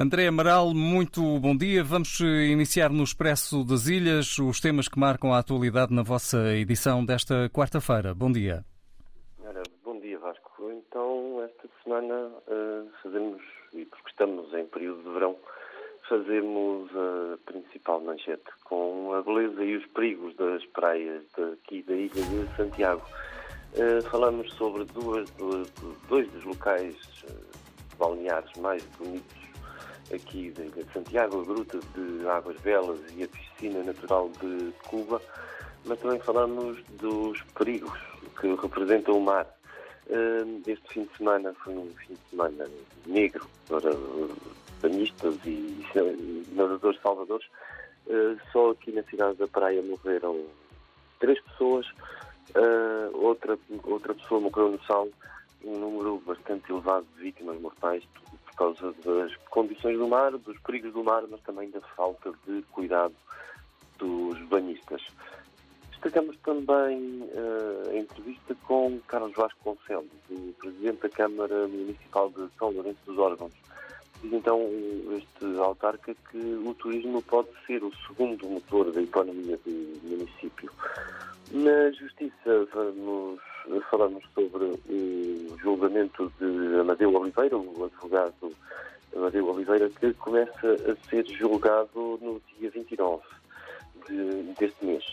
André Amaral, muito bom dia. Vamos iniciar no Expresso das Ilhas os temas que marcam a atualidade na vossa edição desta quarta-feira. Bom dia. Ora, bom dia, Vasco. Então, esta semana uh, fazemos, e porque estamos em período de verão, fazemos a principal manchete com a beleza e os perigos das praias daqui da ilha de Santiago. Uh, falamos sobre duas, duas, dois dos locais uh, balneares mais bonitos aqui de Santiago, a Gruta de Águas Belas e a Piscina Natural de Cuba, mas também falamos dos perigos que representa o mar. Este fim de semana foi um fim de semana negro para banhistas e nadadores salvadores. Ah, só aqui na cidade da Praia morreram três pessoas, ah, outra, outra pessoa morreu no sal, um número bastante elevado de vítimas mortais, causa das condições do mar, dos perigos do mar, mas também da falta de cuidado dos banhistas. Destacamos também uh, a entrevista com Carlos Vasconcelos, o Presidente da Câmara Municipal de São Lourenço dos Órgãos. Diz então este autarca que o turismo pode ser o segundo motor da economia do município. Na Justiça vamos, falamos sobre o julgamento de Amadeu Oliveira, o advogado Amadeu Oliveira, que começa a ser julgado no dia 29 de, deste mês.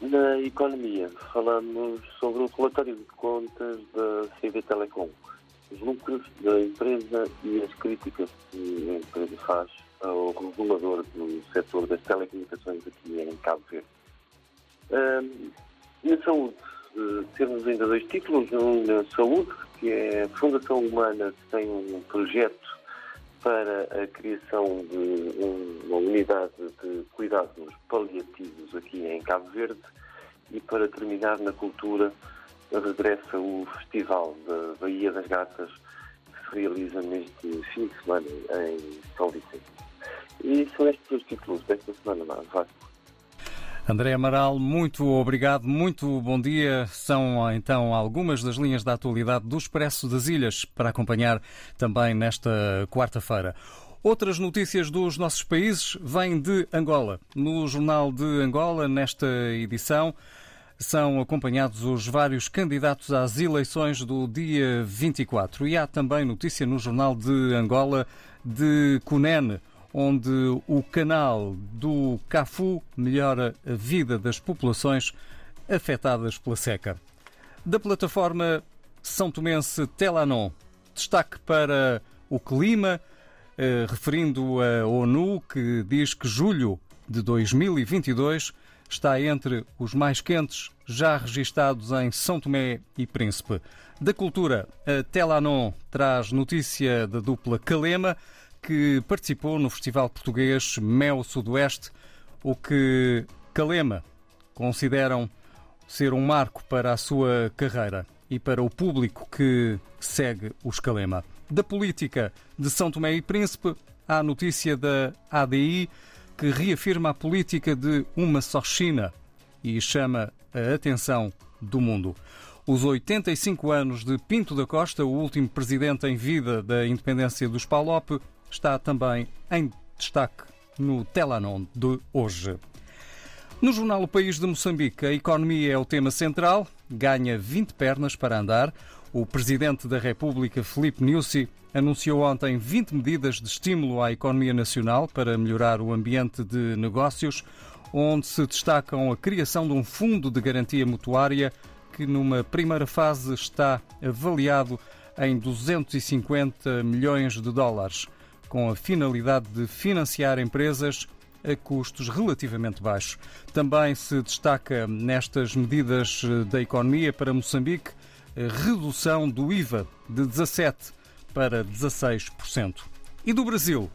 Na economia, falamos sobre o relatório de contas da CV Telecom, os lucros da empresa e as críticas que a empresa faz ao regulador do setor das telecomunicações aqui em Cabo Verde. Um, na saúde, uh, temos ainda dois títulos. Um na saúde, que é a Fundação Humana, que tem um projeto para a criação de uma unidade de cuidados paliativos aqui em Cabo Verde. E para terminar na cultura, regressa o Festival da Baía das Gatas, que se realiza neste fim de semana em São Vicente. E são estes os títulos desta semana, Vasco. André Amaral, muito obrigado, muito bom dia. São então algumas das linhas da atualidade do Expresso das Ilhas para acompanhar também nesta quarta-feira. Outras notícias dos nossos países vêm de Angola. No Jornal de Angola, nesta edição, são acompanhados os vários candidatos às eleições do dia 24. E há também notícia no Jornal de Angola de Cunene onde o canal do Cafu melhora a vida das populações afetadas pela seca. Da plataforma São Tomense Telanon, destaque para o clima, eh, referindo a ONU, que diz que julho de 2022 está entre os mais quentes já registados em São Tomé e Príncipe. Da cultura, a Telanon traz notícia da dupla Calema, que participou no Festival Português Mel Sudoeste, o que Calema consideram ser um marco para a sua carreira e para o público que segue os Calema. Da política de São Tomé e Príncipe, há a notícia da ADI que reafirma a política de uma só China e chama a atenção do mundo. Os 85 anos de Pinto da Costa, o último presidente em vida da independência dos PALOP, está também em destaque no Telanon de hoje. No jornal O País de Moçambique, a economia é o tema central, ganha 20 pernas para andar. O presidente da República, Felipe Nyusi, anunciou ontem 20 medidas de estímulo à economia nacional para melhorar o ambiente de negócios, onde se destacam a criação de um fundo de garantia mutuária que, numa primeira fase, está avaliado em 250 milhões de dólares com a finalidade de financiar empresas a custos relativamente baixos. Também se destaca nestas medidas eh, da economia para Moçambique a redução do IVA de 17% para 16%. E do Brasil,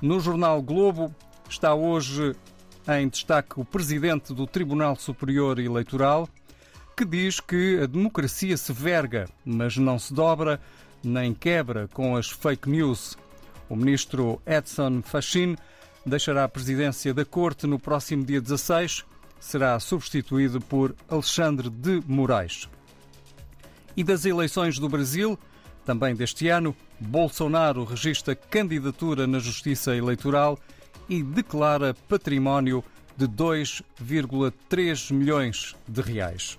no jornal Globo, está hoje em destaque o presidente do Tribunal Superior Eleitoral, que diz que a democracia se verga, mas não se dobra nem quebra com as fake news o ministro Edson Fachin deixará a presidência da Corte no próximo dia 16. Será substituído por Alexandre de Moraes. E das eleições do Brasil, também deste ano, Bolsonaro registra candidatura na Justiça Eleitoral e declara património de 2,3 milhões de reais.